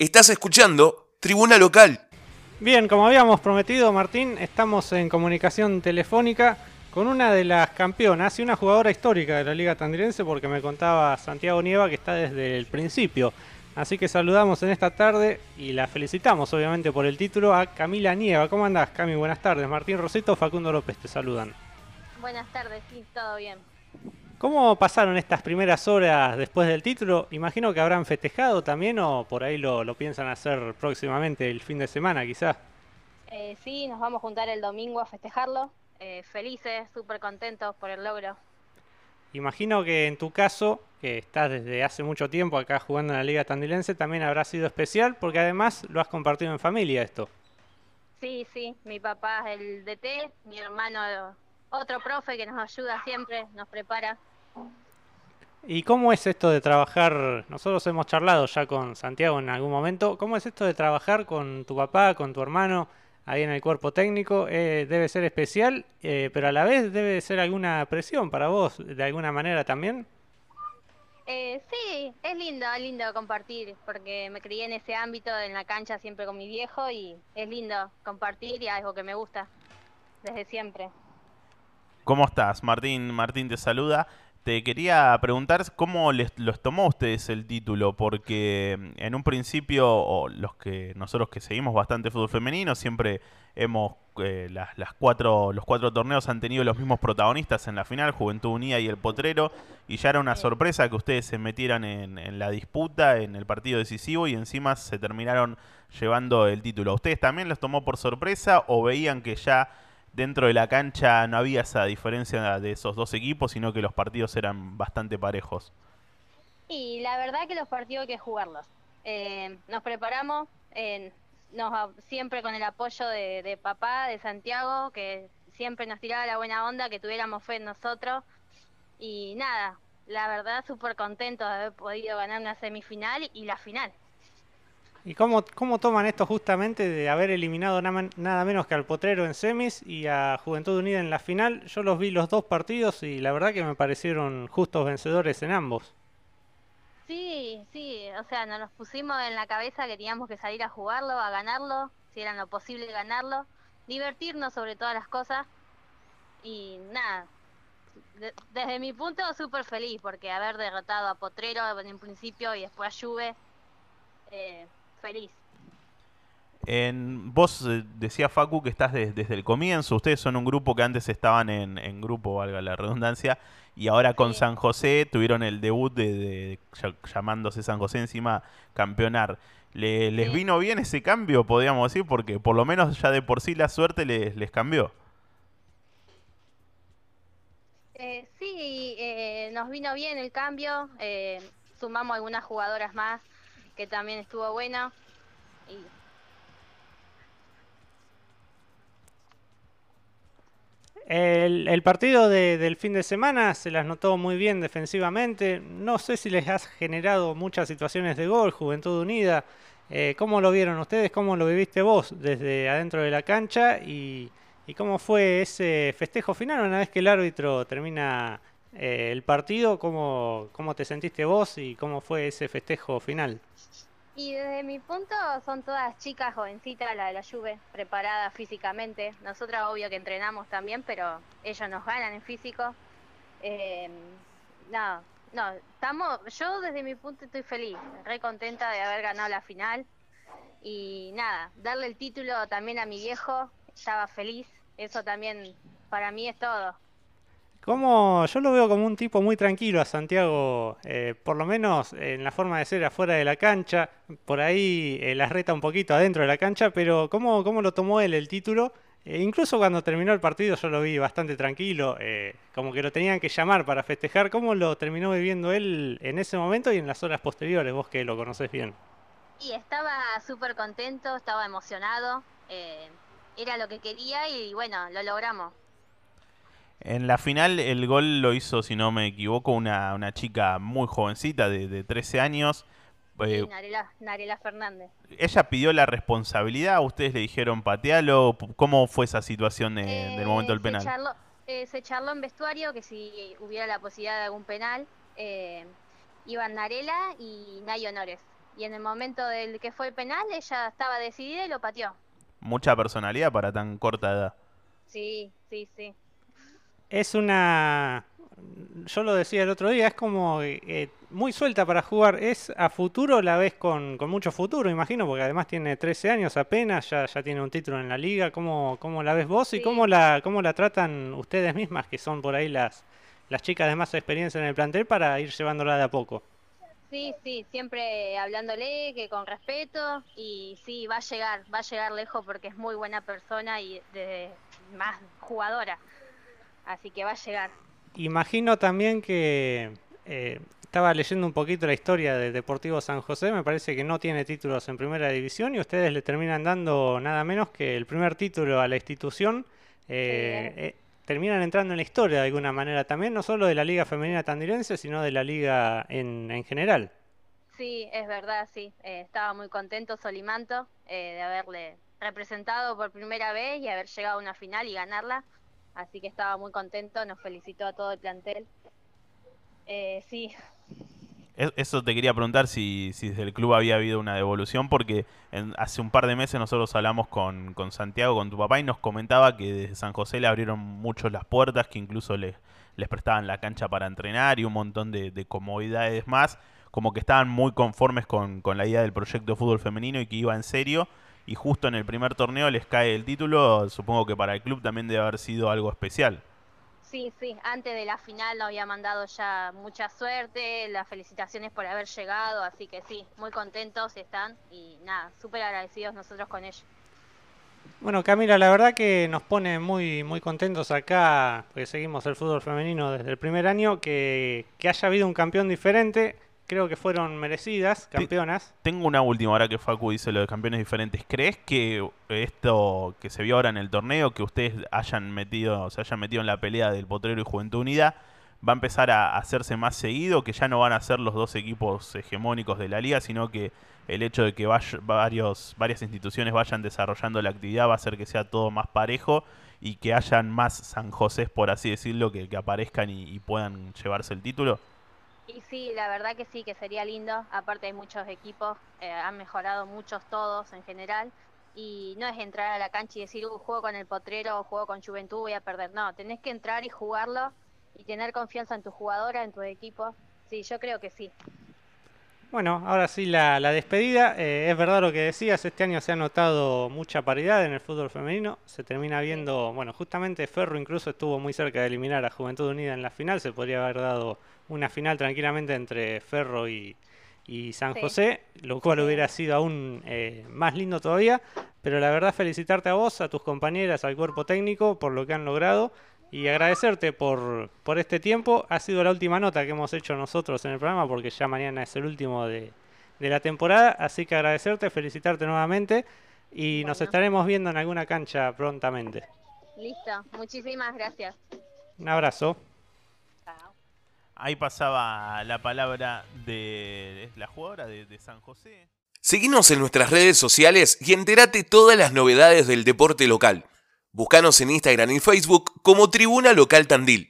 Estás escuchando Tribuna Local. Bien, como habíamos prometido, Martín, estamos en comunicación telefónica con una de las campeonas y una jugadora histórica de la Liga Tandilense, porque me contaba Santiago Nieva que está desde el principio. Así que saludamos en esta tarde y la felicitamos, obviamente, por el título a Camila Nieva. ¿Cómo andás, Cami? Buenas tardes. Martín Roseto, Facundo López te saludan. Buenas tardes, sí, todo bien. ¿Cómo pasaron estas primeras horas después del título? Imagino que habrán festejado también o por ahí lo, piensan hacer próximamente, el fin de semana quizás. Eh, sí, nos vamos a juntar el domingo a festejarlo. Eh, felices, súper contentos por el logro. Imagino que en tu caso, que estás desde hace mucho tiempo acá jugando en la Liga Tandilense, también habrá sido especial porque además lo has compartido en familia esto. Sí, sí, mi papá es el DT, mi hermano otro profe que nos ayuda siempre, nos prepara. ¿Y cómo es esto de trabajar? Nosotros hemos charlado ya con Santiago en algún momento. ¿Cómo es esto de trabajar con tu papá, con tu hermano, ahí en el cuerpo técnico? Eh, debe ser especial, eh, pero a la vez debe ser alguna presión para vos, de alguna manera también. Eh, sí, es lindo, es lindo compartir, porque me crié en ese ámbito, en la cancha siempre con mi viejo, y es lindo compartir y algo que me gusta desde siempre. ¿Cómo estás? Martín, Martín te saluda. Te quería preguntar cómo les los tomó ustedes el título, porque mm, en un principio, los que nosotros que seguimos bastante fútbol femenino, siempre hemos eh, las, cuatro, los cuatro torneos han tenido los mismos protagonistas en la final, Juventud Unida y el Potrero, y ya era una sorpresa que ustedes se metieran en, en la disputa, en el partido decisivo, y encima se terminaron llevando el título. ustedes también los tomó por sorpresa o veían que ya dentro de la cancha no había esa diferencia de esos dos equipos, sino que los partidos eran bastante parejos. Y la verdad que los partidos hay que jugarlos. Eh, nos preparamos, nos, siempre con el apoyo de, papá, de Santiago, que siempre nos tiraba la buena onda, que tuviéramos fe en nosotros. Y nada, la verdad súper contento de haber podido ganar una semifinal y la final. ¿Y cómo, cómo toman esto justamente de haber eliminado nada menos que al Potrero en semis y a Juventud Unida en la final? Yo los vi los dos partidos y la verdad que me parecieron justos vencedores en ambos. Sí, sí, o sea, nos los pusimos en la cabeza que teníamos que salir a jugarlo, a ganarlo, si era lo posible ganarlo, divertirnos sobre todas las cosas y nada, desde mi punto súper feliz porque haber derrotado a Potrero en principio y después a Juve, eh, feliz. En, vos eh, decía Facu que estás desde el comienzo, ustedes son un grupo que antes estaban en, grupo, valga la redundancia, y ahora con San José tuvieron el debut de, llamándose San José encima campeonar. ¿Les vino bien ese cambio, podríamos decir? Porque por lo menos ya de por sí la suerte les, les cambió. Eh, sí, eh, nos vino bien el cambio, sumamos algunas jugadoras más que también estuvo bueno. El, partido del fin de semana se las notó muy bien defensivamente. No sé si les has generado muchas situaciones de gol, Juventud Unida. Eh, ¿Cómo lo vieron ustedes? ¿Cómo lo viviste vos desde adentro de la cancha? Y, y cómo fue ese festejo final una vez que el árbitro termina eh, el partido, ¿cómo, ¿cómo te sentiste vos y cómo fue ese festejo final? Y desde mi punto son todas chicas jovencitas, la de la Juve, preparadas físicamente. Nosotras obvio que entrenamos también, pero ellos nos ganan en físico. Eh, no, no, estamos, yo desde mi punto estoy feliz, re contenta de haber ganado la final. Y nada, darle el título también a mi viejo, estaba feliz, eso también para mí es todo. Como yo lo veo como un tipo muy tranquilo a Santiago, eh, por lo menos en la forma de ser afuera de la cancha, por ahí eh, la reta un poquito adentro de la cancha, pero ¿cómo, cómo lo tomó él el título? Eh, incluso cuando terminó el partido yo lo vi bastante tranquilo, como que lo tenían que llamar para festejar. ¿Cómo lo terminó viviendo él en ese momento y en las horas posteriores, vos que lo conocés bien? Y estaba súper contento, estaba emocionado, era lo que quería y bueno, lo logramos. En la final el gol lo hizo, si no me equivoco, una, una chica muy jovencita de, de 13 años. Eh, Narela, Fernández. ¿Ella pidió la responsabilidad? ¿Ustedes le dijeron patealo? ¿Cómo fue esa situación del momento del penal? Se charló, eh, se charló, en vestuario que si hubiera la posibilidad de algún penal, eh, iban Narela y Nay Honores. y en el momento del que fue el penal ella estaba decidida y lo pateó. Mucha personalidad para tan corta edad. Sí, sí, sí. Es una. Yo lo decía el otro día, es como eh, muy suelta para jugar. Es a futuro, la ves con, con mucho futuro, imagino, porque además tiene 13 años apenas, ya, ya tiene un título en la liga. ¿Cómo, cómo la ves vos y cómo la, cómo la tratan ustedes mismas, que son por ahí las, las chicas de más experiencia en el plantel, para ir llevándola de a poco? Sí, sí, siempre hablándole, que con respeto y sí, va a llegar, va a llegar lejos porque es muy buena persona y de, más jugadora. Así que va a llegar. Imagino también que eh, estaba leyendo un poquito la historia de Deportivo San José, me parece que no tiene títulos en primera división y ustedes le terminan dando nada menos que el primer título a la institución. eh, eh, terminan entrando en la historia de alguna manera también, no solo de la Liga Femenina Tandilense, sino de la liga en, en general. Sí, es verdad, sí. Estaba muy contento Solimanto de haberle representado por primera vez y haber llegado a una final y ganarla. Así que estaba muy contento, nos felicitó a todo el plantel. Eh, sí, Es- Eso te quería preguntar si, si desde el club había habido una devolución, porque en- hace un par de meses nosotros hablamos con, con Santiago, con tu papá, y nos comentaba que desde San José le abrieron mucho las puertas, que incluso les, les prestaban la cancha para entrenar y un montón de, de comodidades más, como que estaban muy conformes con, con la idea del proyecto de fútbol femenino y que iba en serio, y justo en el primer torneo les cae el título, supongo que para el club también debe haber sido algo especial. sí, sí. Antes de la final nos había mandado ya mucha suerte, las felicitaciones por haber llegado, así que sí, muy contentos están y nada, súper agradecidos nosotros con ellos. Bueno, Camila, la verdad que nos pone muy, muy contentos acá, porque seguimos el fútbol femenino desde el primer año, que, que haya habido un campeón diferente. Creo que fueron merecidas campeonas. Tengo una última, ahora que Facu dice lo de campeones diferentes. ¿Crees que esto que se vio ahora en el torneo, que ustedes hayan metido, se hayan metido en la pelea del Potrero y Juventud Unida, va a empezar a hacerse más seguido? Que ya no van a ser los dos equipos hegemónicos de la liga, sino que el hecho de que varios, varias instituciones vayan desarrollando la actividad va a hacer que sea todo más parejo y que hayan más San José, por así decirlo, que, que aparezcan y, y puedan llevarse el título. Y sí, la verdad que sí, que sería lindo. Aparte hay muchos equipos, eh, han mejorado muchos todos en general. Y no es entrar a la cancha y decir, uh, juego con el potrero o juego con Juventud, voy a perder. No, tenés que entrar y jugarlo y tener confianza en tu jugadora, en tu equipo. Sí, yo creo que sí. Bueno, ahora sí la, la despedida. Eh, es verdad lo que decías, este año se ha notado mucha paridad en el fútbol femenino. Se termina viendo, bueno, justamente Ferro incluso estuvo muy cerca de eliminar a Juventud Unida en la final. Se podría haber dado una final tranquilamente entre Ferro y, y San Sí. José, lo cual hubiera sido aún eh, más lindo todavía. Pero la verdad, felicitarte a vos, a tus compañeras, al cuerpo técnico por lo que han logrado y agradecerte por, por este tiempo. Ha sido la última nota que hemos hecho nosotros en el programa porque ya mañana es el último de, de la temporada. Así que agradecerte, felicitarte nuevamente y nos estaremos viendo en alguna cancha prontamente. Listo, muchísimas gracias. Un abrazo. Chao. Ahí pasaba la palabra de la jugadora de, de San José. Seguinos en nuestras redes sociales y entérate todas las novedades del deporte local. Búscanos en Instagram y Facebook como Tribuna Local Tandil.